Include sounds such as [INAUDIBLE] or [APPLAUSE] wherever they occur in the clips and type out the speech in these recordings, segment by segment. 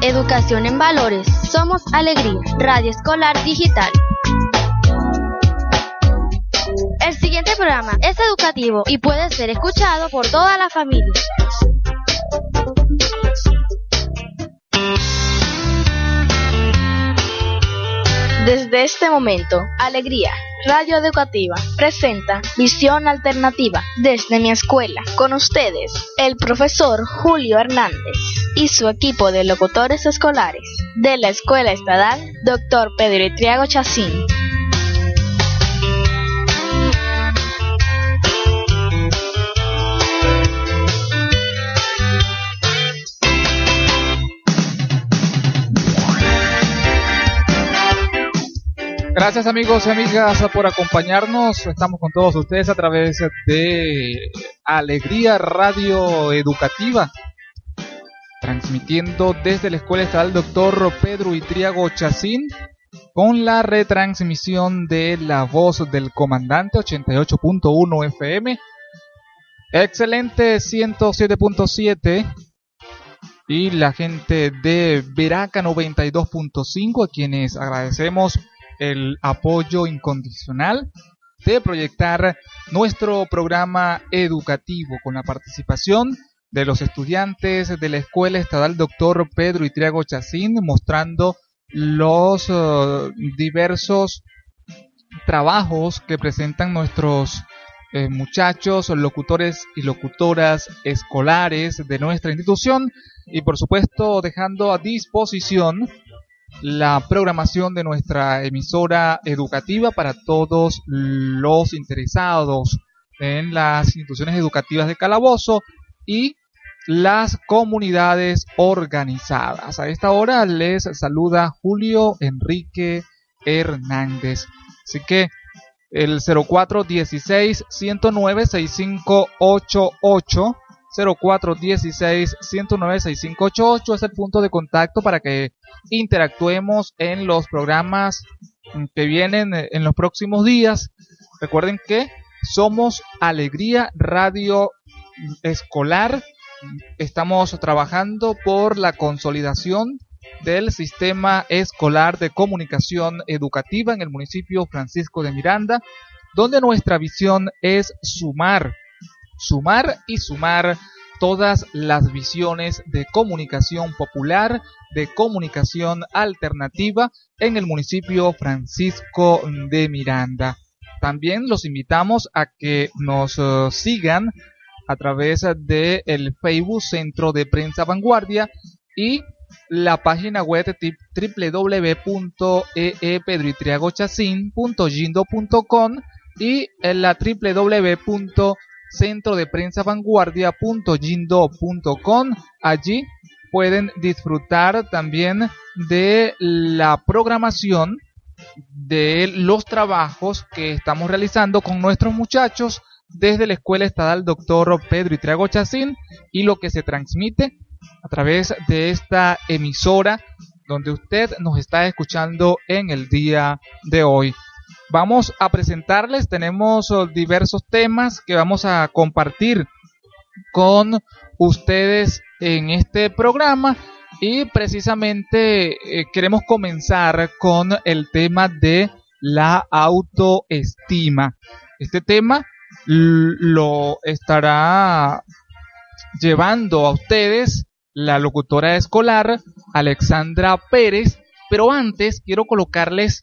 Educación en Valores. Somos Alegría. Radio Escolar Digital. El siguiente programa es educativo y puede ser escuchado por toda la familia. Desde este momento, Alegría, Radio Educativa, presenta Visión Alternativa desde mi escuela. Con ustedes, el profesor Julio Hernández y su equipo de locutores escolares de la Escuela Estatal Dr. Pedro Itriago Chacín. Gracias amigos y amigas por acompañarnos. Estamos con todos ustedes a través de Alegría Radio Educativa, transmitiendo desde la Escuela Estatal Doctor Pedro Itriago Chacín con la retransmisión de La Voz del Comandante 88.1 FM, excelente 107.7 y la gente de Veraca 92.5 a quienes agradecemos el apoyo incondicional de proyectar nuestro programa educativo con la participación de los estudiantes de la Escuela Estatal Doctor Pedro Itriago Chacín, mostrando los uh, diversos trabajos que presentan nuestros eh, muchachos, locutores y locutoras escolares de nuestra institución. Y por supuesto dejando a disposición la programación de nuestra emisora educativa para todos los interesados en las instituciones educativas de Calabozo y las comunidades organizadas. A esta hora les saluda Julio Enrique Hernández. Así que el 0416 109 6588 0416 109 6588 es el punto de contacto para que interactuemos en los programas que vienen en los próximos días. Recuerden que somos Alegría Radio Escolar. Estamos trabajando por la consolidación del sistema escolar de comunicación educativa en el municipio Francisco de Miranda, donde nuestra visión es sumar sumar y sumar todas las visiones de comunicación popular, de comunicación alternativa en el municipio Francisco de Miranda. También los invitamos a que nos uh, sigan a través de el Facebook Centro de Prensa Vanguardia y la página web www.eepedritriagochacin.gindo.com y la www centro de prensa vanguardia.gindo.com. Allí pueden disfrutar también de la programación de los trabajos que estamos realizando con nuestros muchachos desde la Escuela Estatal Doctor Pedro Itriago Chacín y lo que se transmite a través de esta emisora donde usted nos está escuchando en el día de hoy vamos a presentarles. Tenemos oh, diversos temas que vamos a compartir con ustedes en este programa y precisamente eh, queremos comenzar con el tema de la autoestima. Este tema lo estará llevando a ustedes la locutora escolar Alexandra Pérez, pero antes quiero colocarles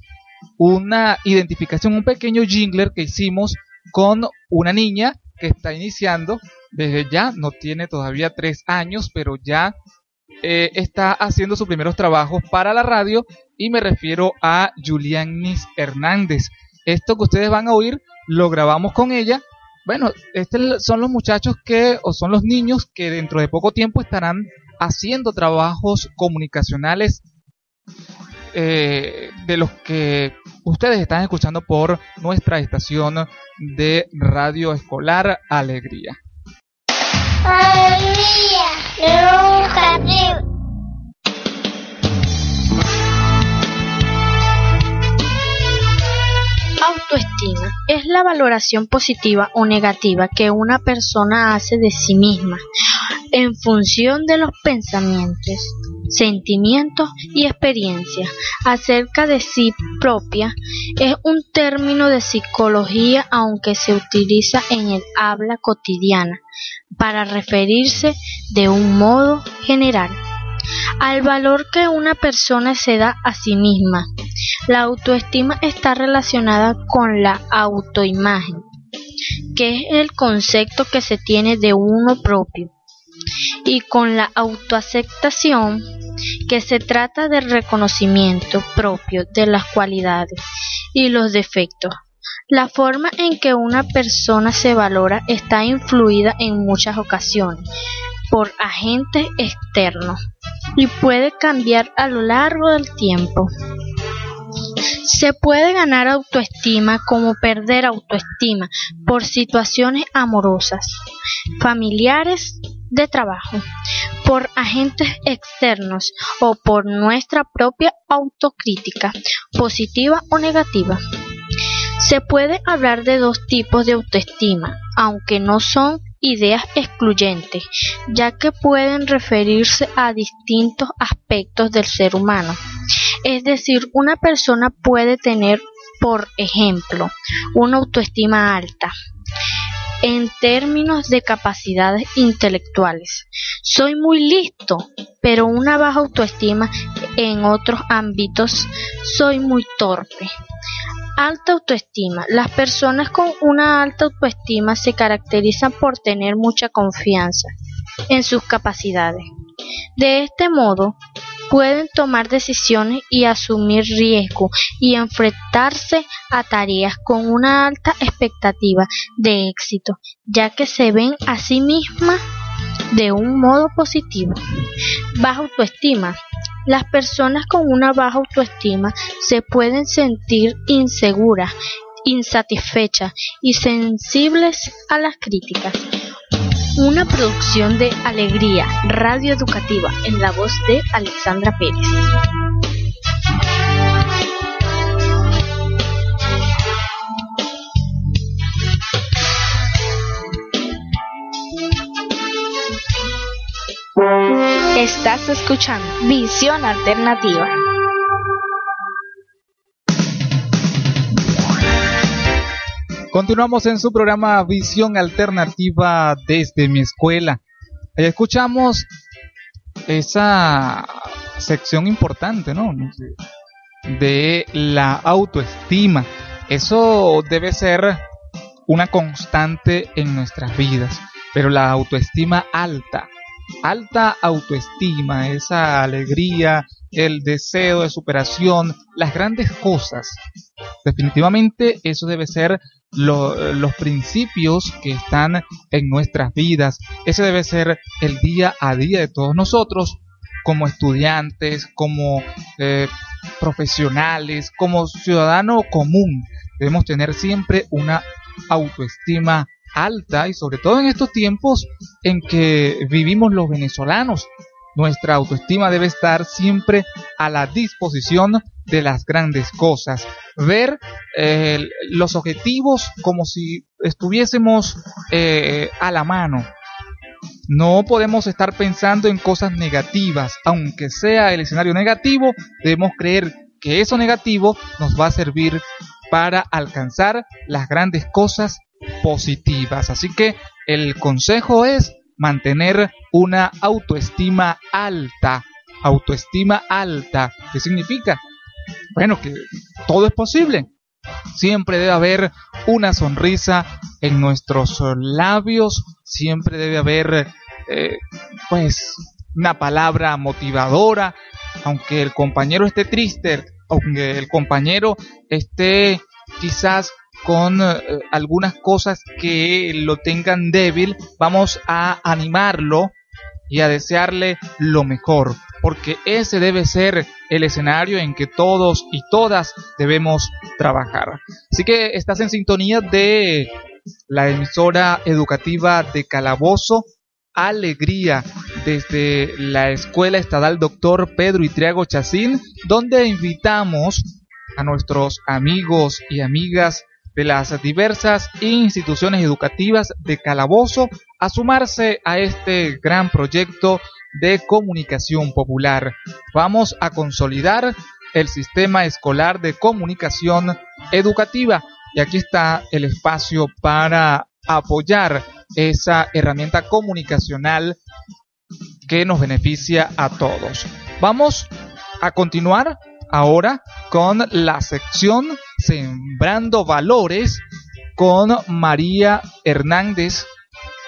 una identificación, un pequeño jingler que hicimos con una niña que está iniciando desde ya, no tiene todavía tres años, pero ya eh, está haciendo sus primeros trabajos para la radio y me refiero a Julianis Hernández. Esto que ustedes van a oír lo grabamos con ella. Bueno, estos son los muchachos que, o son los niños que dentro de poco tiempo estarán haciendo trabajos comunicacionales eh, de los que ustedes están escuchando por nuestra estación de radio escolar Alegría. Alegría, Autoestima es la valoración positiva o negativa que una persona hace de sí misma en función de los pensamientos, sentimientos y experiencias acerca de sí propia. Es un término de psicología aunque se utiliza en el habla cotidiana para referirse de un modo general al valor que una persona se da a sí misma. La autoestima está relacionada con la autoimagen, que es el concepto que se tiene de uno propio, y con la autoaceptación, que se trata del reconocimiento propio de las cualidades y los defectos. La forma en que una persona se valora está influida en muchas ocasiones por agentes externos y puede cambiar a lo largo del tiempo. Se puede ganar autoestima como perder autoestima por situaciones amorosas, familiares, de trabajo, por agentes externos o por nuestra propia autocrítica, positiva o negativa. Se puede hablar de dos tipos de autoestima, aunque no son ideas excluyentes, ya que pueden referirse a distintos aspectos del ser humano. Es decir, una persona puede tener, por ejemplo, una autoestima alta, en términos de capacidades intelectuales. Soy muy listo, pero una baja autoestima en otros ámbitos. Soy muy torpe. Alta autoestima. Las personas con una alta autoestima se caracterizan por tener mucha confianza en sus capacidades. De este modo, pueden tomar decisiones y asumir riesgo y enfrentarse a tareas con una alta expectativa de éxito, ya que se ven a sí mismas de un modo positivo. Baja autoestima. Las personas con una baja autoestima se pueden sentir inseguras, insatisfechas y sensibles a las críticas. Una producción de Alegría, Radio Educativa, en la voz de Alexandra Pérez. Estás escuchando Visión Alternativa. Continuamos en su programa Visión Alternativa desde mi escuela. Ahí escuchamos esa sección importante, ¿no? De la autoestima. Eso debe ser una constante en nuestras vidas, pero la autoestima alta, alta autoestima, esa alegría, el deseo de superación, las grandes cosas. Definitivamente eso debe ser los principios que están en nuestras vidas. Ese debe ser el día a día de todos nosotros, como estudiantes, como eh, profesionales, como ciudadano común. Debemos tener siempre una autoestima alta y sobre todo en estos tiempos en que vivimos los venezolanos. Nuestra autoestima debe estar siempre a la disposición de las grandes cosas. Ver eh, los objetivos como si estuviésemos eh, a la mano. No podemos estar pensando en cosas negativas. Aunque sea el escenario negativo, debemos creer que eso negativo nos va a servir para alcanzar las grandes cosas positivas. Así que el consejo es mantener una autoestima alta. Autoestima alta. ¿Qué significa? Bueno, que todo es posible. Siempre debe haber una sonrisa en nuestros labios, siempre debe haber, eh, pues, una palabra motivadora, aunque el compañero esté triste, aunque el compañero esté quizás con eh, algunas cosas que lo tengan débil, vamos a animarlo y a desearle lo mejor, porque ese debe ser el escenario en que todos y todas debemos trabajar. Así que estás en sintonía de la emisora educativa de Calabozo, Alegría, desde la Escuela Estatal Doctor Pedro Itriago Chacín, donde invitamos a nuestros amigos y amigas de las diversas instituciones educativas de Calabozo a sumarse a este gran proyecto de comunicación popular. Vamos a consolidar el sistema escolar de comunicación educativa y aquí está el espacio para apoyar esa herramienta comunicacional que nos beneficia a todos. Vamos a continuar ahora con la sección Sembrando Valores con María Hernández,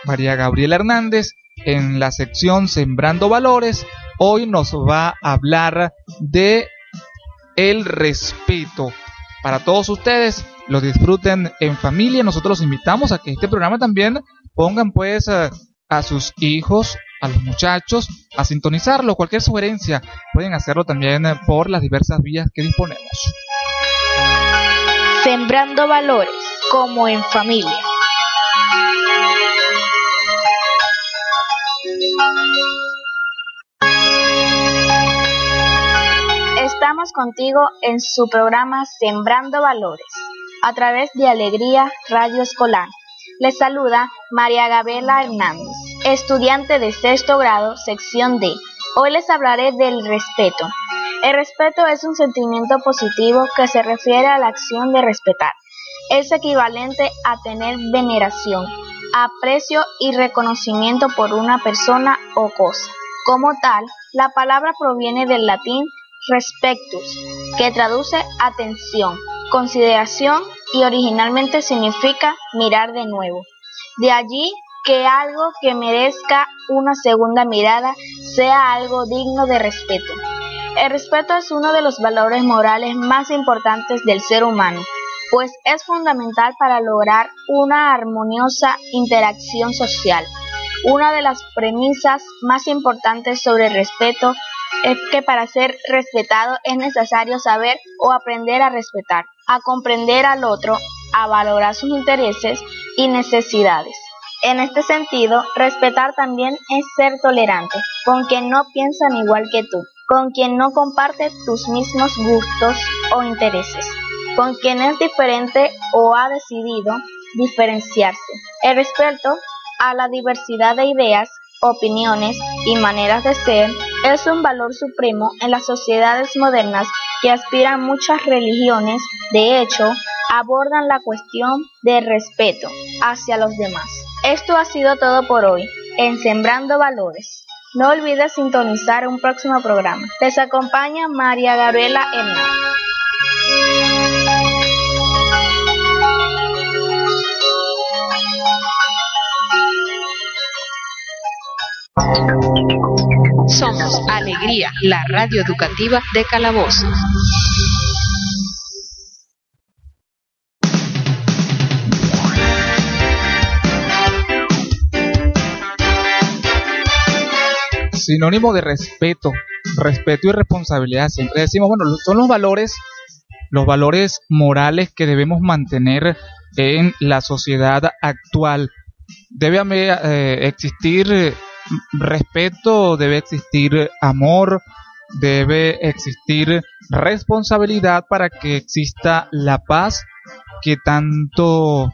María Gabriela Hernández, en la sección Sembrando Valores. Hoy nos va a hablar de el respeto. Para todos ustedes, lo disfruten en familia. Nosotros los invitamos a que este programa también pongan pues a, a sus hijos, a los muchachos a sintonizarlo. Cualquier sugerencia pueden hacerlo también por las diversas vías que disponemos. Sembrando valores, como en familia. Estamos contigo en su programa Sembrando Valores, a través de Alegría Radio Escolar. Les saluda María Gabriela Hernández estudiante de sexto grado, sección D. Hoy les hablaré del respeto. El respeto es un sentimiento positivo que se refiere a la acción de respetar. Es equivalente a tener veneración, aprecio y reconocimiento por una persona o cosa. Como tal, la palabra proviene del latín respectus, que traduce atención, consideración y originalmente significa mirar de nuevo. De allí que algo que merezca una segunda mirada sea algo digno de respeto. El respeto es uno de los valores morales más importantes del ser humano, pues es fundamental para lograr una armoniosa interacción social. Una de las premisas más importantes sobre el respeto es que para ser respetado es necesario saber o aprender a respetar, a comprender al otro, a valorar sus intereses y necesidades. En este sentido, respetar también es ser tolerante con quien no piensan igual que tú, con quien no comparte tus mismos gustos o intereses, con quien es diferente o ha decidido diferenciarse. El respeto a la diversidad de ideas, opiniones y maneras de ser es un valor supremo en las sociedades modernas que aspiran muchas religiones. De hecho, abordan la cuestión del respeto hacia los demás. Esto ha sido todo por hoy en Sembrando Valores. No olvides sintonizar un próximo programa. Les acompaña María Gabriela Hernández. Somos Alegría, la radio educativa de Calabozo. sinónimo de respeto, respeto y responsabilidad. Siempre decimos, bueno, son los valores, los valores morales que debemos mantener en la sociedad actual. Debe eh, existir respeto, debe existir amor, debe existir responsabilidad para que exista la paz que tanto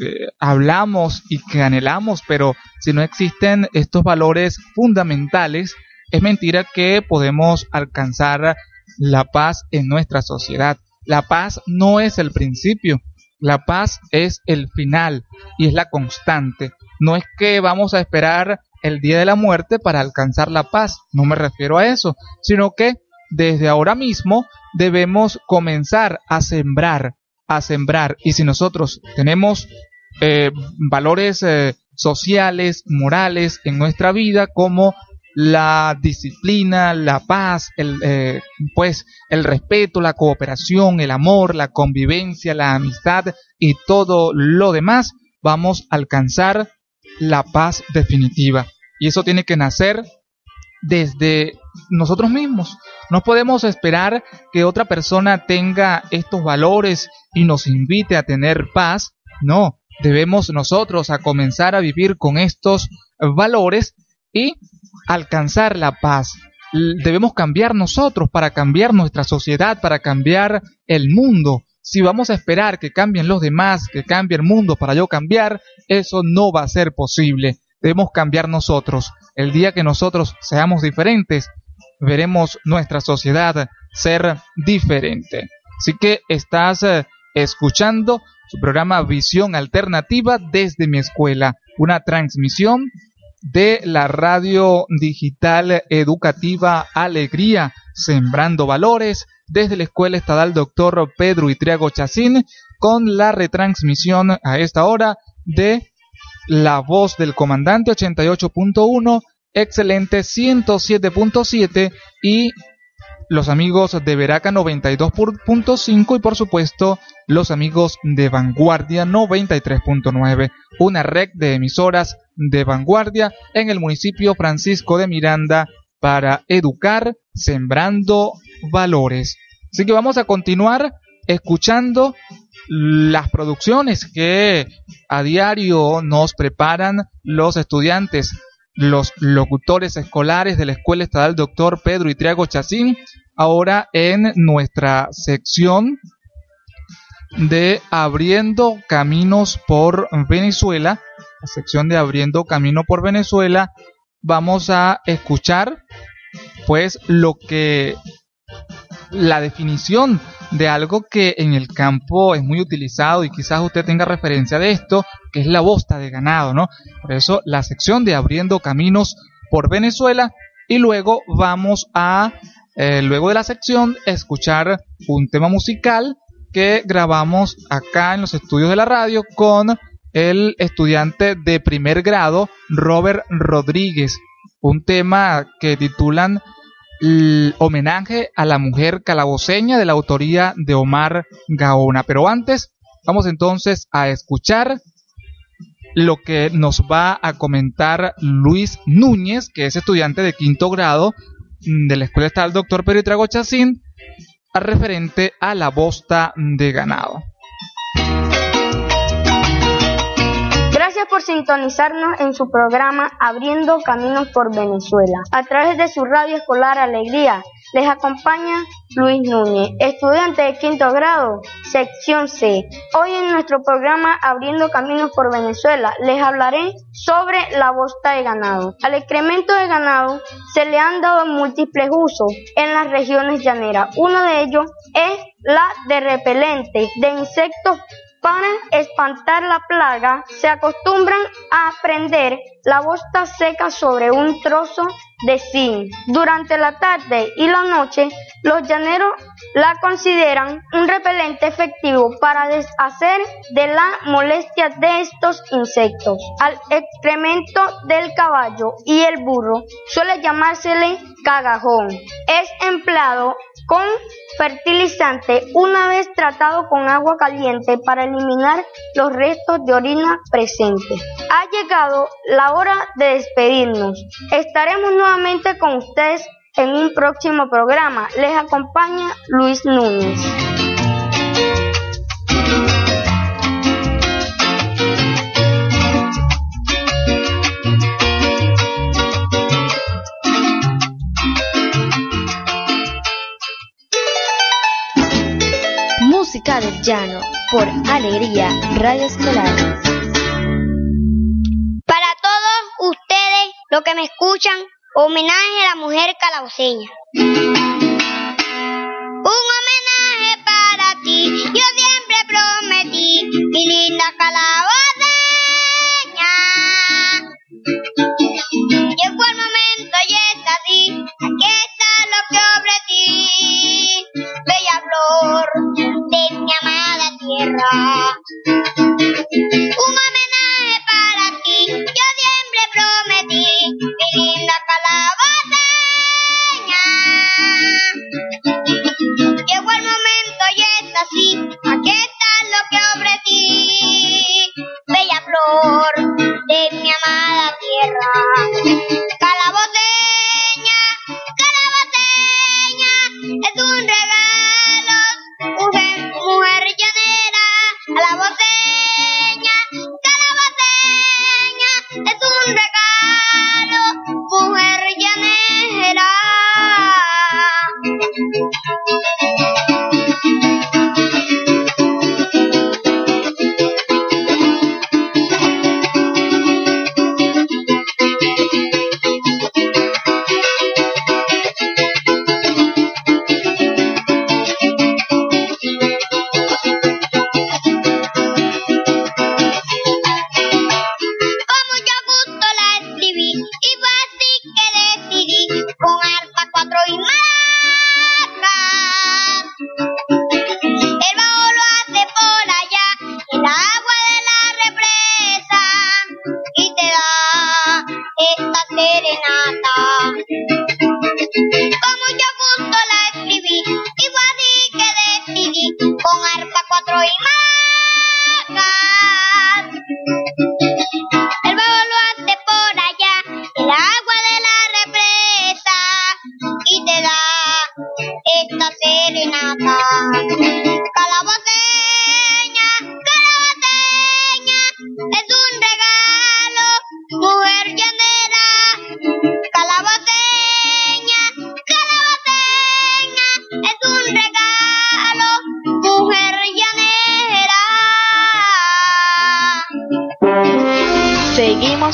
eh, hablamos y que anhelamos, pero si no existen estos valores fundamentales, es mentira que podemos alcanzar la paz en nuestra sociedad. La paz no es el principio, la paz es el final y es la constante. No es que vamos a esperar el día de la muerte para alcanzar la paz, no me refiero a eso, sino que desde ahora mismo debemos comenzar a sembrar a sembrar. Y si nosotros tenemos eh, valores eh, sociales, morales en nuestra vida, como la disciplina, la paz, el, eh, pues el respeto, la cooperación, el amor, la convivencia, la amistad y todo lo demás, vamos a alcanzar la paz definitiva. Y eso tiene que nacer desde nosotros mismos. No podemos esperar que otra persona tenga estos valores y nos invite a tener paz. No, debemos nosotros a comenzar a vivir con estos valores y alcanzar la paz. Debemos cambiar nosotros para cambiar nuestra sociedad, para cambiar el mundo. Si vamos a esperar que cambien los demás, que cambie el mundo para yo cambiar, eso no va a ser posible. Debemos cambiar nosotros. El día que nosotros seamos diferentes, veremos nuestra sociedad ser diferente. Así que estás eh, escuchando su programa Visión Alternativa desde mi escuela, una transmisión de la radio digital educativa Alegría, Sembrando Valores, desde la Escuela Estatal Doctor Pedro Itriago Chacín, con la retransmisión a esta hora de La Voz del Comandante 88.1, Excelente 107.7 y los amigos de Veraca 92.5 y por supuesto los amigos de Vanguardia 93.9, una red de emisoras de vanguardia en el municipio Francisco de Miranda para educar sembrando valores. Así que vamos a continuar escuchando las producciones que a diario nos preparan los estudiantes, los locutores escolares de la Escuela Estatal Doctor Pedro Itriago Chacín, ahora en nuestra sección de Abriendo Caminos por Venezuela, la sección de Abriendo Camino por Venezuela, vamos a escuchar pues lo que la definición de algo que en el campo es muy utilizado y quizás usted tenga referencia de esto, que es la bosta de ganado, ¿no? Por eso la sección de Abriendo Caminos por Venezuela y luego vamos a, eh, luego de la sección, escuchar un tema musical que grabamos acá en los estudios de la radio con el estudiante de primer grado Robert Rodríguez. Un tema que titulan homenaje a la mujer calaboceña de la autoría de Omar Gaona. Pero antes, vamos entonces a escuchar lo que nos va a comentar Luis Núñez, que es estudiante de quinto grado de la Escuela Estatal Doctor Pedro Chacín, referente a la bosta de ganado. Por sintonizarnos en su programa Abriendo Caminos por Venezuela. A través de su radio escolar Alegría, les acompaña Luis Núñez, estudiante de quinto grado, sección C. Hoy en nuestro programa Abriendo Caminos por Venezuela les hablaré sobre la bosta de ganado. Al excremento de ganado se le han dado múltiples usos en las regiones llaneras. Uno de ellos es la de repelente de insectos para espantar la plaga, se acostumbran a prender la bosta seca sobre un trozo de zinc. Durante la tarde y la noche, los llaneros la consideran un repelente efectivo para deshacer de la molestia de estos insectos. Al excremento del caballo y el burro suele llamársele cagajón. Es empleado con fertilizante una vez tratado con agua caliente para eliminar los restos de orina presentes. Ha llegado la hora de despedirnos. Estaremos nuevamente con ustedes en un próximo programa. Les acompaña Luis Núñez. Del Llano por Alegría Radio Escolar. Para todos ustedes, los que me escuchan, homenaje a la mujer calaboceña. Un homenaje para ti, yo siempre prometí, mi linda calaboceña. Llegó el momento y es así, aquí está lo que ofrecí, bella flor de mi amada tierra. Un homenaje para ti, yo siempre prometí, mi linda calabaceña. Llegó el momento y es así, aquí está lo que ofrecí, bella flor de mi amada tierra.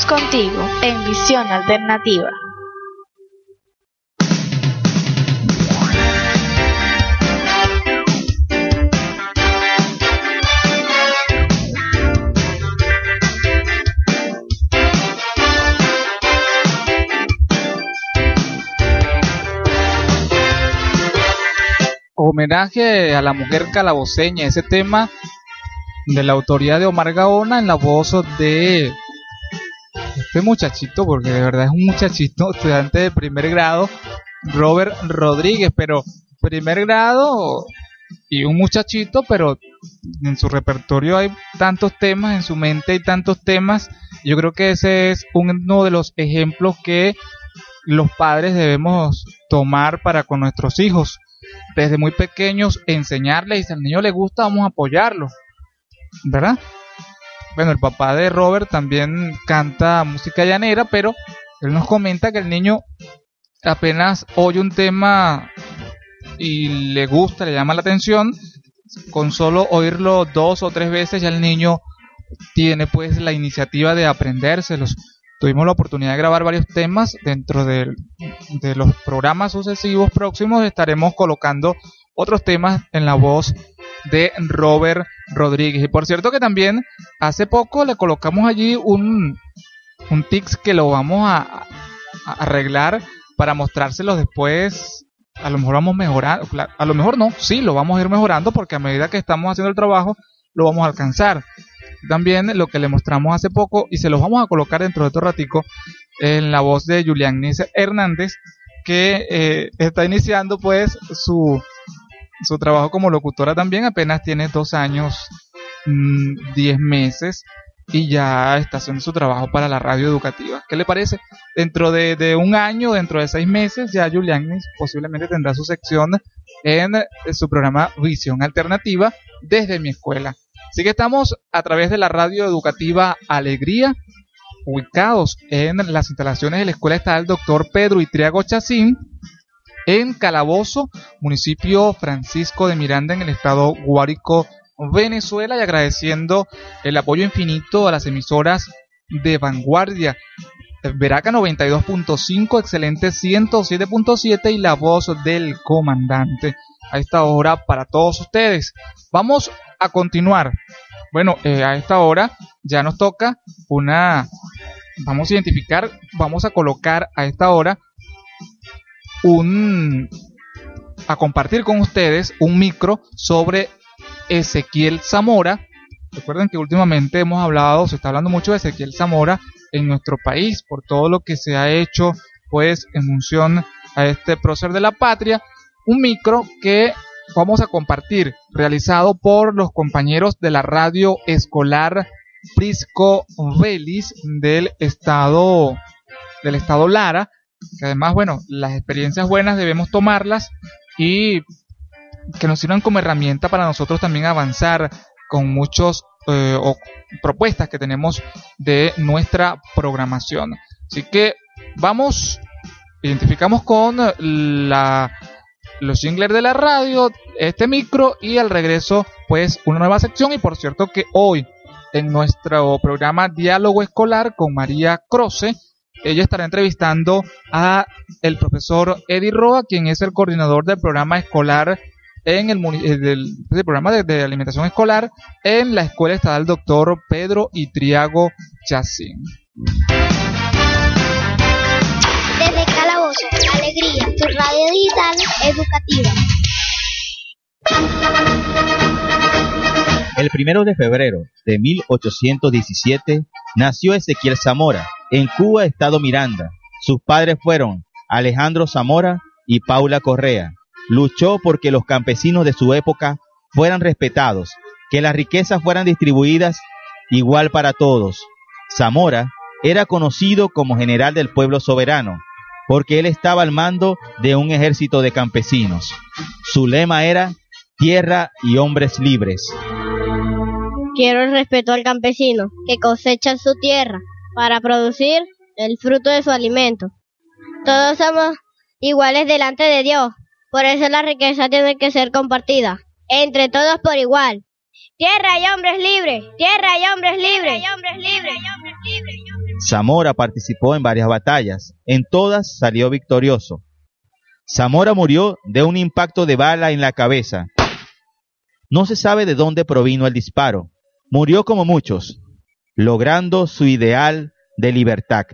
Contigo en Visión Alternativa. homenaje a la mujer calaboceña, ese tema de la autoría de Omar Gaona en la voz de este muchachito, porque de verdad es un muchachito, [LAUGHS] estudiante de primer grado, Robert Rodríguez, pero primer grado y un muchachito, pero en su repertorio hay tantos temas, en su mente hay tantos temas, yo creo que ese es uno de los ejemplos que los padres debemos tomar para con nuestros hijos desde muy pequeños enseñarles y si al niño le gusta vamos a apoyarlo, ¿verdad? Bueno, el papá de Robert también canta música llanera, pero él nos comenta que el niño apenas oye un tema y le gusta, le llama la atención, con solo oírlo dos o tres veces ya el niño tiene pues la iniciativa de aprendérselos. Tuvimos la oportunidad de grabar varios temas dentro de, los programas sucesivos próximos. Estaremos colocando otros temas en la voz de Robert Rodríguez. Y por cierto que también hace poco le colocamos allí un un tics que lo vamos a, arreglar para mostrárselos después. A lo mejor vamos mejorando a lo mejor no sí lo vamos a ir mejorando porque a medida que estamos haciendo el trabajo lo vamos a alcanzar. También lo que le mostramos hace poco y se los vamos a colocar dentro de otro ratico en la voz de Julián Hernández que eh, está iniciando pues su, su trabajo como locutora también apenas tiene dos años mm, diez meses y ya está haciendo su trabajo para la radio educativa. ¿Qué le parece? Dentro de, un año, dentro de seis meses, ya Julián posiblemente tendrá su sección en su programa Visión Alternativa desde mi escuela. Así que estamos a través de la radio educativa Alegría, ubicados en las instalaciones de la Escuela Estatal Doctor Pedro Itriago Chacín, en Calabozo, municipio Francisco de Miranda, en el estado Guárico, Venezuela, y agradeciendo el apoyo infinito a las emisoras de vanguardia. Veraca 92.5, excelente 107.7 y la voz del comandante. A esta hora para todos ustedes. Vamos a continuar. Bueno, eh, a esta hora ya nos toca una, vamos a identificar, vamos a colocar a esta hora un, a compartir con ustedes un micro sobre Ezequiel Zamora. Recuerden que últimamente hemos hablado, se está hablando mucho de Ezequiel Zamora en nuestro país por todo lo que se ha hecho pues en función a este prócer de la patria. Un micro que vamos a compartir, realizado por los compañeros de la radio escolar Prisco Vélez del estado del estado Lara, que además, bueno, las experiencias buenas debemos tomarlas y que nos sirvan como herramienta para nosotros también avanzar con muchos eh, propuestas que tenemos de nuestra programación. Así que vamos, identificamos con la los jingles de la radio, este micro y al regreso pues una nueva sección y por cierto que hoy en nuestro programa Diálogo Escolar con María Croce, ella estará entrevistando a el profesor Eddie Roa, quien es el coordinador del programa escolar en el, eh, del, programa de, alimentación escolar en la Escuela Estatal Doctor Pedro Itriago Chacín. Alegría, tu radio digital educativa. El primero de febrero de 1817 nació Ezequiel Zamora en Cuba, Estado Miranda. Sus padres fueron Alejandro Zamora y Paula Correa. Luchó porque los campesinos de su época fueran respetados, que las riquezas fueran distribuidas igual para todos. Zamora era conocido como general del pueblo soberano porque él estaba al mando de un ejército de campesinos. Su lema era tierra y hombres libres. Quiero el respeto al campesino que cosecha su tierra para producir el fruto de su alimento. Todos somos iguales delante de Dios, por eso la riqueza tiene que ser compartida, entre todos por igual. Tierra y hombres libres, tierra y hombres libres, y hombres libres. Zamora participó en varias batallas, en todas salió victorioso. Zamora murió de un impacto de bala en la cabeza. No se sabe de dónde provino el disparo. Murió como muchos, logrando su ideal de libertad.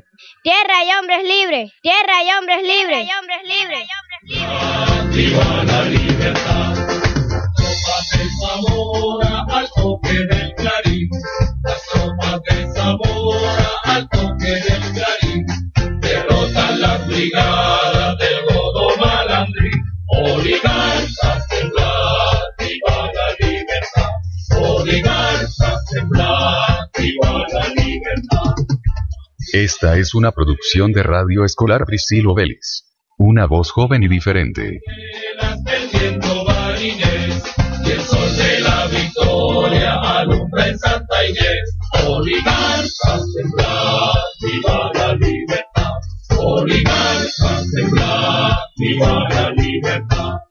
Tierra y hombres libres, tierra y hombres libres, y hombres libres, Viva la libertad, sopas de sabor al toque del clarín, las sopas de sabor. Esta es una producción de Radio Escolar Priscilo Vélez. Una voz joven y diferente. Y el sol la victoria alumbra en Santa viva la libertad. Oligarcas temblar, viva la libertad.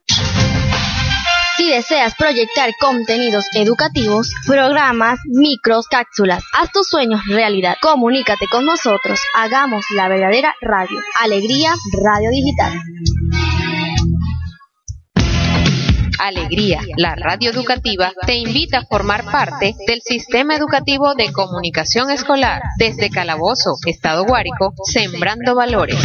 Si deseas proyectar contenidos educativos, programas, micros, cápsulas, haz tus sueños realidad. Comunícate con nosotros. Hagamos la verdadera radio. Alegría Radio Digital. Alegría, la radio educativa, te invita a formar parte del sistema educativo de comunicación escolar desde Calabozo, Estado Guárico, Sembrando Valores.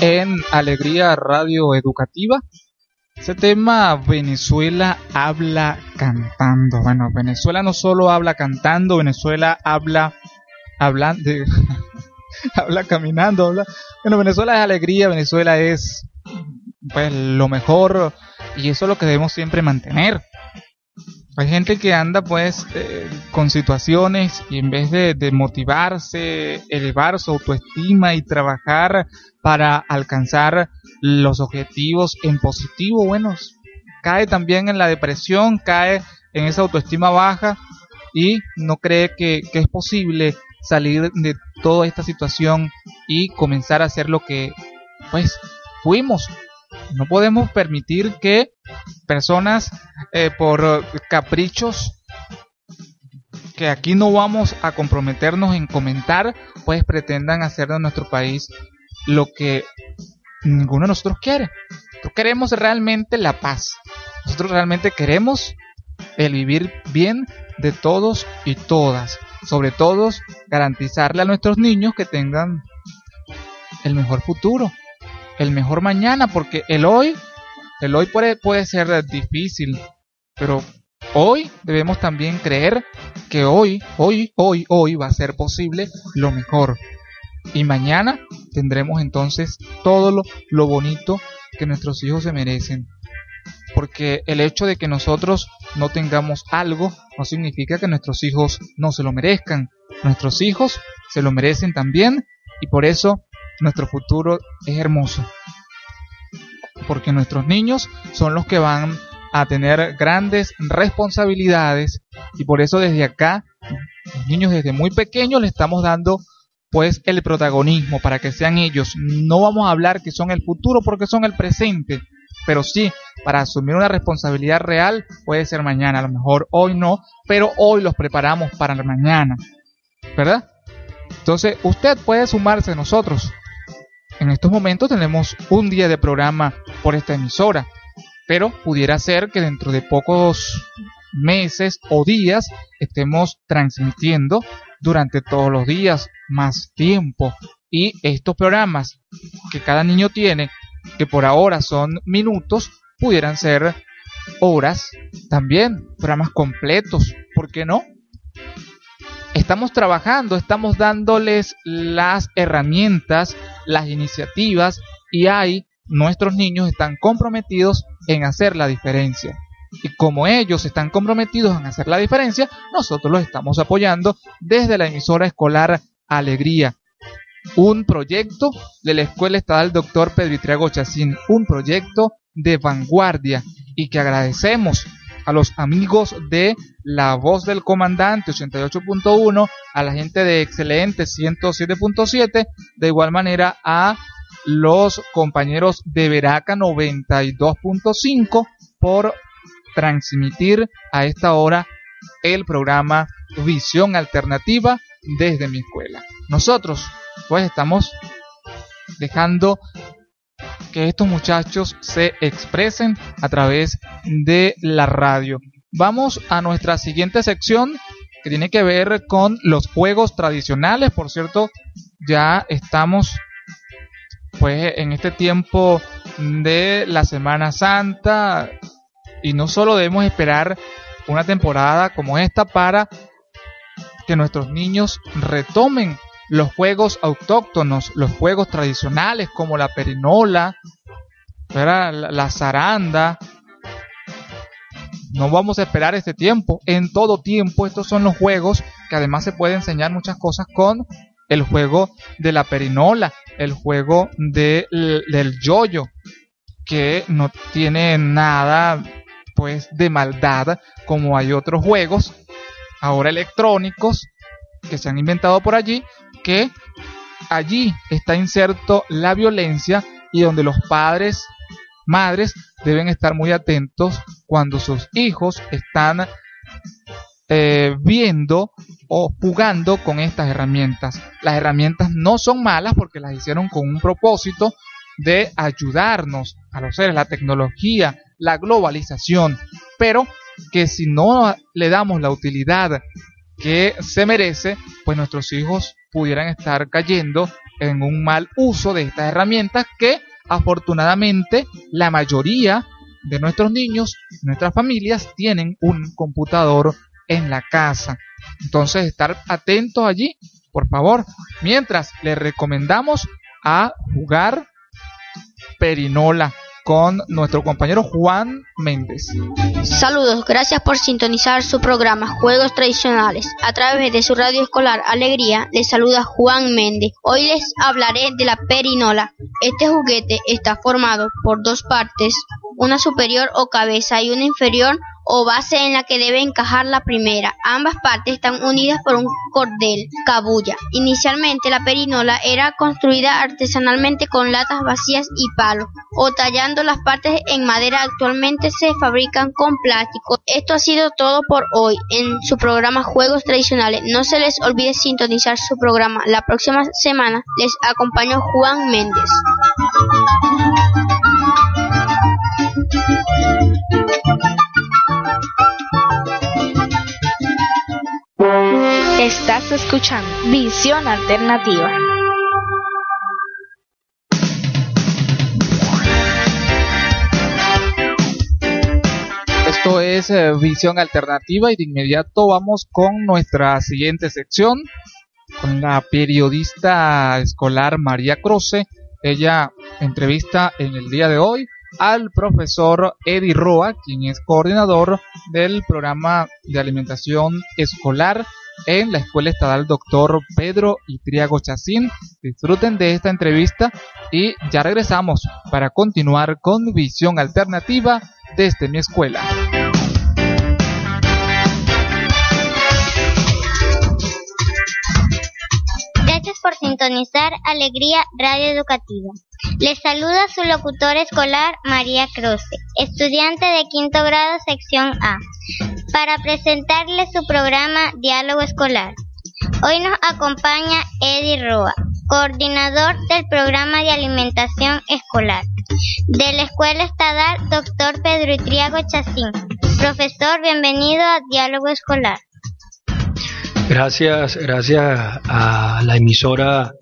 En Alegría Radio Educativa. Ese tema Venezuela habla cantando. Bueno, Venezuela no solo habla cantando, Venezuela habla hablando, [LAUGHS] habla caminando, habla. Bueno, Venezuela es alegría, Venezuela es pues lo mejor y eso es lo que debemos siempre mantener. Hay gente que anda pues eh, con situaciones y en vez de, de, motivarse, elevar su autoestima y trabajar para alcanzar los objetivos en positivo, bueno, cae también en la depresión, cae en esa autoestima baja y no cree que, es posible salir de toda esta situación y comenzar a hacer lo que pues fuimos. No podemos permitir que personas eh, por caprichos que aquí no vamos a comprometernos en comentar, pues pretendan hacer de nuestro país lo que ninguno de nosotros quiere. Nosotros queremos realmente la paz. Nosotros realmente queremos el vivir bien de todos y todas. Sobre todo garantizarle a nuestros niños que tengan el mejor futuro el mejor mañana, porque el hoy, el hoy puede, puede ser difícil, pero hoy debemos también creer que hoy, hoy, hoy, hoy va a ser posible lo mejor. Y mañana tendremos entonces todo lo, bonito que nuestros hijos se merecen. Porque el hecho de que nosotros no tengamos algo no significa que nuestros hijos no se lo merezcan. Nuestros hijos se lo merecen también y por eso nuestro futuro es hermoso. Porque nuestros niños son los que van a tener grandes responsabilidades y por eso desde acá, los niños desde muy pequeños le estamos dando pues el protagonismo para que sean ellos. No vamos a hablar que son el futuro porque son el presente, pero sí, para asumir una responsabilidad real puede ser mañana, a lo mejor hoy no, pero hoy los preparamos para mañana, ¿verdad? Entonces usted puede sumarse a nosotros en estos momentos tenemos un día de programa por esta emisora, pero pudiera ser que dentro de pocos meses o días estemos transmitiendo durante todos los días más tiempo y estos programas que cada niño tiene que por ahora son minutos pudieran ser horas también programas completos ¿por qué no? estamos trabajando, estamos dándoles las herramientas, las iniciativas y ahí nuestros niños están comprometidos en hacer la diferencia. Y como ellos están comprometidos en hacer la diferencia, nosotros los estamos apoyando desde la emisora escolar Alegría. Un proyecto de la Escuela Estatal Dr. Pedritriago Chacín, un proyecto de vanguardia y que agradecemos a los amigos de La Voz del Comandante 88.1, a la gente de Excelente 107.7, de igual manera a los compañeros de Veraca 92.5 por transmitir a esta hora el programa Visión Alternativa desde mi escuela. Nosotros pues estamos dejando que estos muchachos se expresen a través de la radio. Vamos a nuestra siguiente sección que tiene que ver con los juegos tradicionales. Por cierto, ya estamos pues en este tiempo de la Semana Santa y no solo debemos esperar una temporada como esta para que nuestros niños retomen los juegos autóctonos, los juegos tradicionales como la perinola, la, la zaranda. No vamos a esperar este tiempo. En todo tiempo estos son los juegos que además se puede enseñar muchas cosas con el juego de la perinola, el juego de, del yoyo, que no tiene nada pues de maldad como hay otros juegos ahora electrónicos que se han inventado por allí que allí está inserto la violencia y donde los padres, madres deben estar muy atentos cuando sus hijos están eh, viendo o jugando con estas herramientas. Las herramientas no son malas porque las hicieron con un propósito de ayudarnos a los seres, la tecnología, la globalización, pero que si no le damos la utilidad que se merece, pues nuestros hijos pudieran estar cayendo en un mal uso de estas herramientas que afortunadamente la mayoría de nuestros niños, nuestras familias tienen un computador en la casa. Entonces, estar atentos allí, por favor. Mientras les recomendamos a jugar perinola con nuestro compañero Juan Méndez. Saludos, gracias por sintonizar su programa Juegos Tradicionales. A través de su radio escolar Alegría, les saluda Juan Méndez. Hoy les hablaré de la perinola. Este juguete está formado por dos partes, una superior o cabeza y una inferior o base en la que debe encajar la primera. Ambas partes están unidas por un cordel, cabulla. Inicialmente la perinola era construida artesanalmente con latas vacías y palos o tallando las partes en madera. Actualmente se fabrican con plástico. Esto ha sido todo por hoy en su programa Juegos Tradicionales. No se les olvide sintonizar su programa. La próxima semana les acompañó Juan Méndez. Estás escuchando Visión Alternativa. Esto es eh, Visión Alternativa y de inmediato vamos con nuestra siguiente sección, con la periodista escolar María Croce. Ella entrevista en el día de hoy al profesor Eddie Roa, quien es coordinador del programa de alimentación escolar en la Escuela Estatal Doctor Pedro Itriago Chacín. Disfruten de esta entrevista y ya regresamos para continuar con Visión Alternativa desde mi escuela. Gracias por sintonizar Alegría Radio Educativa. Les saluda su locutor escolar María Croce, estudiante de quinto grado sección A, para presentarles su programa Diálogo Escolar. Hoy nos acompaña Eddie Roa, coordinador del programa de alimentación escolar de la Escuela Estatal Dr. Pedro Itriago Chacín. Profesor, bienvenido a Diálogo Escolar. Gracias, gracias a la emisora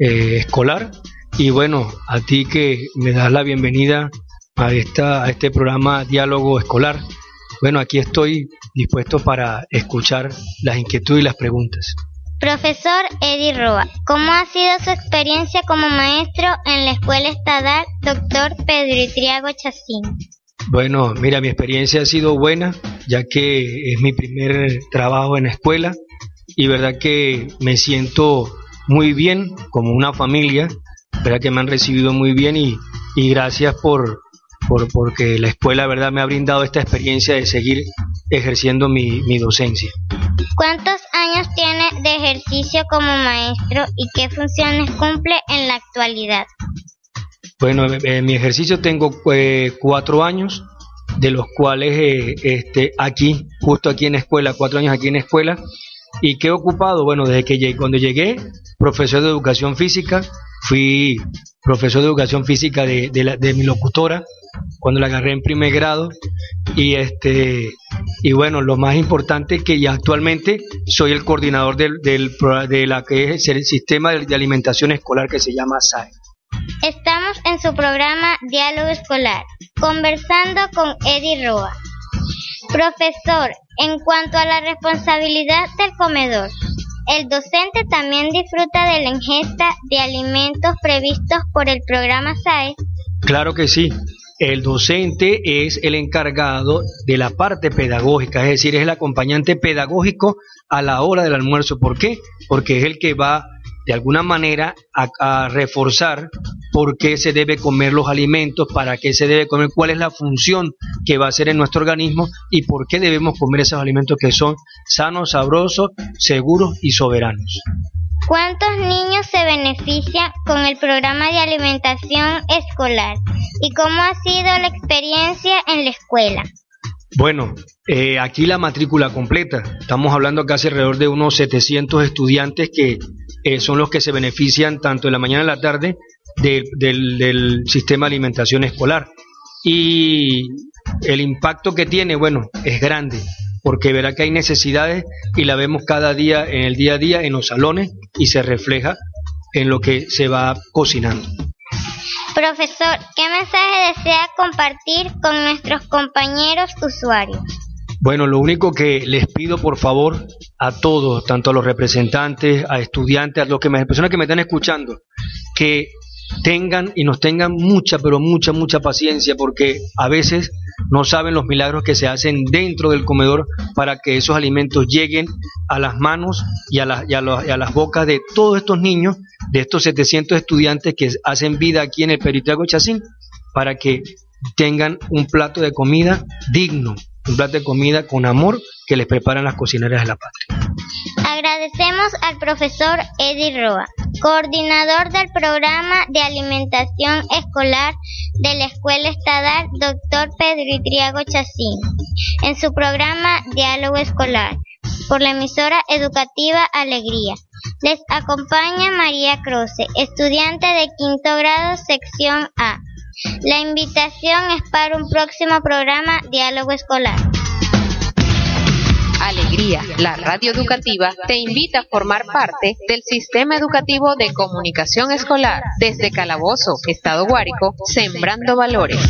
eh, escolar y bueno, a ti que me das la bienvenida a, esta, a este programa Diálogo Escolar. Bueno, aquí estoy dispuesto para escuchar las inquietudes y las preguntas. Profesor Eddie Roa, ¿cómo ha sido su experiencia como maestro en la Escuela Estatal Dr. Pedro Itriago Chacín? Bueno, mira, mi experiencia ha sido buena, ya que es mi primer trabajo en la escuela y verdad que me siento muy bien como una familia, verdad que me han recibido muy bien y, y gracias por, por porque la escuela verdad me ha brindado esta experiencia de seguir ejerciendo mi, mi docencia. ¿Cuántos años tiene de ejercicio como maestro y qué funciones cumple en la actualidad? Bueno, en mi ejercicio tengo eh, cuatro años, de los cuales eh, este, aquí, justo aquí en la escuela, cuatro años aquí en la escuela. ¿Y qué he ocupado? Bueno, desde que llegué, cuando llegué, profesor de educación física, fui profesor de educación física de, mi locutora, cuando la agarré en primer grado. Y este y bueno, lo más importante es que ya actualmente soy el coordinador del, del de la que es el sistema de, de alimentación escolar que se llama SAE. Estamos en su programa Diálogo Escolar, conversando con Eddie Roa. Profesor, en cuanto a la responsabilidad del comedor, el docente también disfruta de la ingesta de alimentos previstos por el programa SAE. Claro que sí. El docente es el encargado de la parte pedagógica, es decir, es el acompañante pedagógico a la hora del almuerzo. ¿Por qué? Porque es el que va de alguna manera a, a reforzar por qué se debe comer los alimentos, para qué se debe comer, cuál es la función que va a hacer en nuestro organismo y por qué debemos comer esos alimentos que son sanos, sabrosos, seguros y soberanos. ¿Cuántos niños se benefician con el programa de alimentación escolar? ¿Y cómo ha sido la experiencia en la escuela? Bueno, eh, aquí la matrícula completa. Estamos hablando casi alrededor de unos 700 estudiantes que eh, son los que se benefician tanto en la mañana y en la tarde de- del, del sistema de alimentación escolar. Y el impacto que tiene, bueno, es grande, porque verá que hay necesidades y la vemos cada día en el día a día en los salones y se refleja en lo que se va cocinando. Profesor, ¿qué mensaje desea compartir con nuestros compañeros usuarios? Bueno, lo único que les pido por favor a todos, tanto a los representantes, a estudiantes, a los que me, personas que me están escuchando, que tengan y nos tengan mucha, pero mucha, mucha paciencia, porque a veces no saben los milagros que se hacen dentro del comedor para que esos alimentos lleguen a las manos y a, y a, las bocas de todos estos niños, de estos 700 estudiantes que hacen vida aquí en el Peritiago Chacín, para que tengan un plato de comida digno, un plato de comida con amor que les preparan las cocineras de la patria. Agradecemos al profesor Eddie Roa, coordinador del programa de alimentación escolar de la Escuela Estatal Dr. Pedro Itriago Chacín, en su programa Diálogo Escolar, por la emisora educativa Alegría. Les acompaña María Croce, estudiante de quinto grado, sección A. La invitación es para un próximo programa Diálogo Escolar. Alegría, la radio educativa, te invita a formar parte del sistema educativo de comunicación escolar desde Calabozo, Estado Guárico, Sembrando Valores.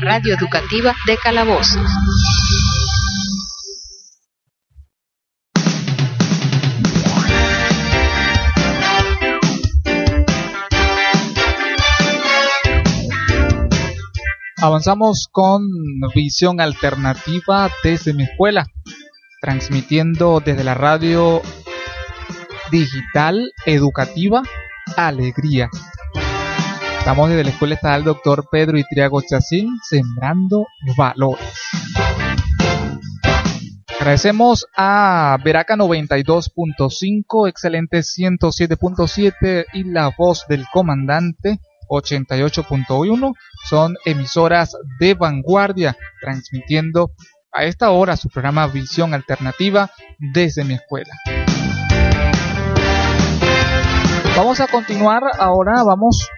Radio educativa de Calabozo. Avanzamos con visión alternativa desde mi escuela, transmitiendo desde la radio digital educativa Alegría Estamos desde la Escuela Estatal Doctor Pedro Itriago Chacín, sembrando valores. Agradecemos a Veraca 92.5, Excelente 107.7 y La Voz del Comandante 88.1 son emisoras de vanguardia transmitiendo a esta hora su programa Visión Alternativa desde mi escuela. Vamos a continuar ahora, vamos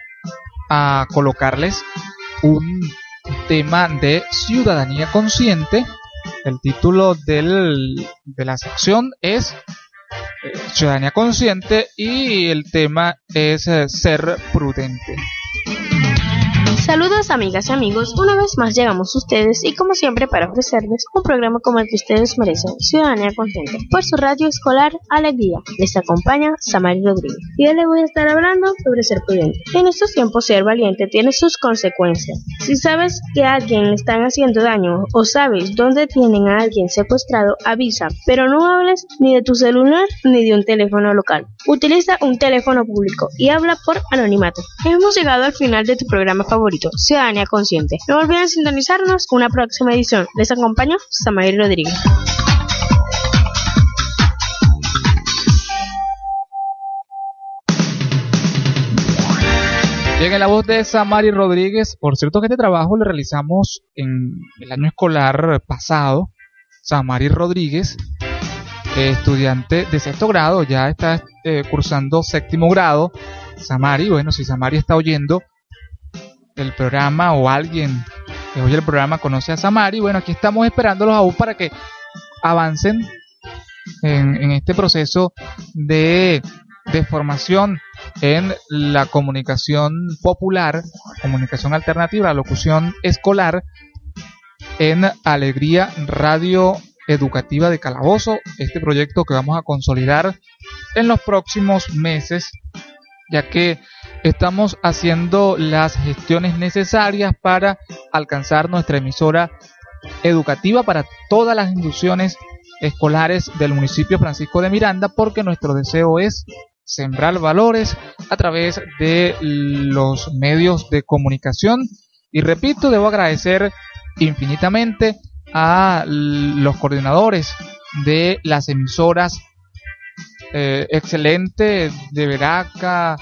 a colocarles un tema de ciudadanía consciente. El título del, de la sección es eh, Ciudadanía consciente y el tema es eh, ser prudente. Saludos amigas y amigos, una vez más llegamos a ustedes y como siempre para ofrecerles un programa como el que ustedes merecen, Ciudadanía Consciente, por su radio escolar Alegría. Les acompaña Samari Rodríguez y hoy les voy a estar hablando sobre ser prudente. En estos tiempos ser valiente tiene sus consecuencias. Si sabes que a alguien le están haciendo daño o sabes dónde tienen a alguien secuestrado, avisa, pero no hables ni de tu celular ni de un teléfono local. Utiliza un teléfono público y habla por anonimato. Hemos llegado al final de tu programa favorito Ciudadanía Consciente. No olviden sintonizarnos una próxima edición. Les acompaño Samael Rodríguez. En la voz de Samari Rodríguez, por cierto que este trabajo lo realizamos en el año escolar pasado. Samari Rodríguez, estudiante de sexto grado, ya está eh, cursando séptimo grado. Samari, bueno, si Samari está oyendo, el programa o alguien que oye el programa conoce a Samari, bueno, aquí estamos esperándolos aún para que avancen en, este proceso de, de formación en la comunicación popular, comunicación alternativa, locución escolar en Alegría Radio Educativa de Calabozo, este proyecto que vamos a consolidar en los próximos meses, ya que estamos haciendo las gestiones necesarias para alcanzar nuestra emisora educativa para todas las instituciones escolares del municipio Francisco de Miranda porque nuestro deseo es sembrar valores a través de los medios de comunicación. Y repito, debo agradecer infinitamente a los coordinadores de las emisoras eh, excelente de Veraca,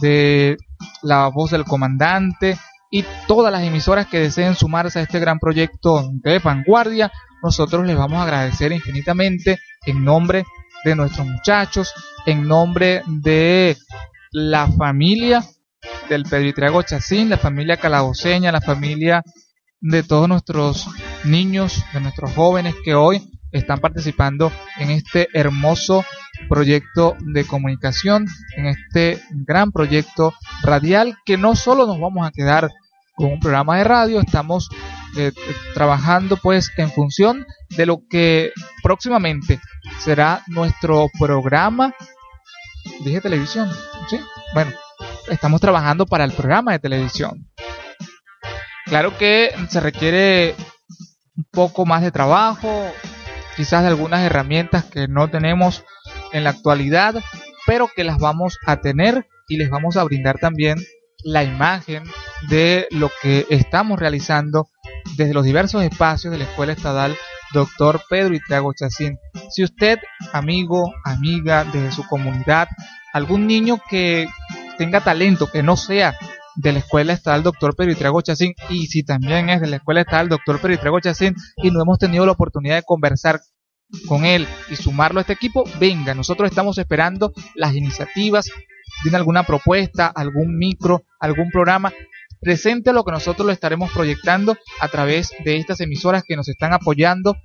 de La Voz del Comandante y todas las emisoras que deseen sumarse a este gran proyecto de vanguardia, nosotros les vamos a agradecer infinitamente en nombre de nuestros muchachos, en nombre de la familia del Pedritrago Chacín, la familia calaboseña, la familia de todos nuestros niños, de nuestros jóvenes que hoy están participando en este hermoso proyecto de comunicación, en este gran proyecto radial que no solo nos vamos a quedar con un programa de radio, estamos eh, trabajando pues en función de lo que próximamente será nuestro programa dije televisión, ¿sí? Bueno, estamos trabajando para el programa de televisión. Claro que se requiere un poco más de trabajo, quizás de algunas herramientas que no tenemos en la actualidad, pero que las vamos a tener y les vamos a brindar también la imagen de lo que estamos realizando desde los diversos espacios de la Escuela Estatal Doctor Pedro Itago Chacín. Si usted, amigo, amiga de su comunidad, algún niño que tenga talento, que no sea de la Escuela Estatal Doctor Pedro Itrago Chacín, y si también es de la Escuela Estatal Doctor Pedro Itrago Chacín y no hemos tenido la oportunidad de conversar con él y sumarlo a este equipo, venga, nosotros estamos esperando las iniciativas, tiene alguna propuesta, algún micro, algún programa, presente lo que nosotros lo estaremos proyectando a través de estas emisoras que nos están apoyando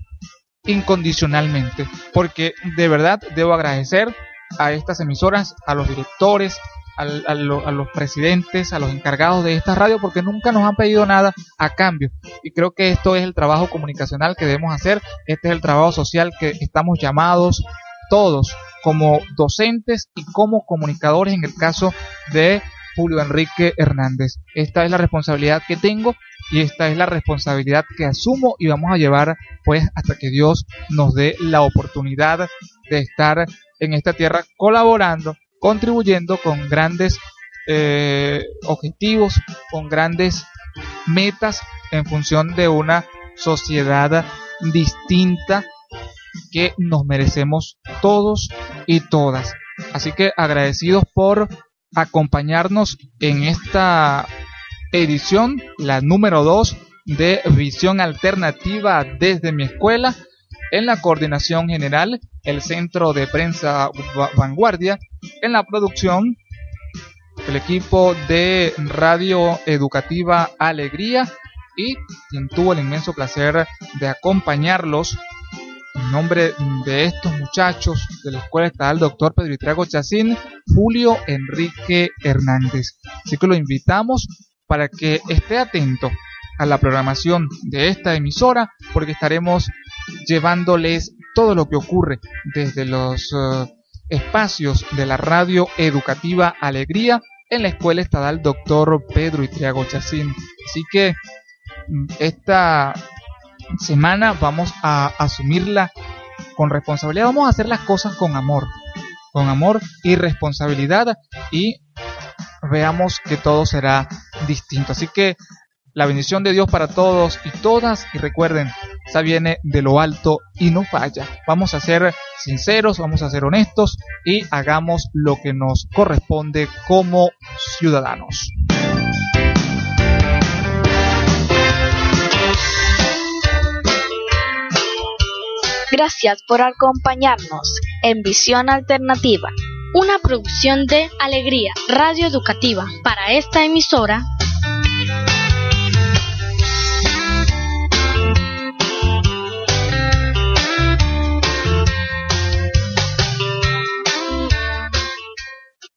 incondicionalmente, porque de verdad debo agradecer a estas emisoras, a los directores, a, los presidentes, a los encargados de esta radio, porque nunca nos han pedido nada a cambio. Y creo que esto es el trabajo comunicacional que debemos hacer, este es el trabajo social que estamos llamados todos como docentes y como comunicadores en el caso de Julio Enrique Hernández. Esta es la responsabilidad que tengo y esta es la responsabilidad que asumo y vamos a llevar pues hasta que Dios nos dé la oportunidad de estar en esta tierra colaborando contribuyendo con grandes eh, objetivos, con grandes metas en función de una sociedad distinta que nos merecemos todos y todas. Así que agradecidos por acompañarnos en esta edición, la número 2 de Visión Alternativa desde mi escuela. En la coordinación general, el Centro de Prensa Vanguardia. En la producción, el equipo de Radio Educativa Alegría y quien tuvo el inmenso placer de acompañarlos en nombre de estos muchachos de la Escuela Estatal Doctor Pedro Itrago Chacín, Julio Enrique Hernández. Así que lo invitamos para que esté atento a la programación de esta emisora porque estaremos llevándoles todo lo que ocurre desde los eh, espacios de la radio educativa Alegría en la Escuela Estatal Doctor Pedro Itriago Chacín. Así que mm, esta semana vamos a asumirla con responsabilidad, vamos a hacer las cosas con amor, con amor y responsabilidad y veamos que todo será distinto. Así que la bendición de Dios para todos y todas y recuerden, esa viene de lo alto y no falla. Vamos a ser sinceros, vamos a ser honestos y hagamos lo que nos corresponde como ciudadanos. Gracias por acompañarnos en Visión Alternativa, una producción de Alegría Radio Educativa. Para esta emisora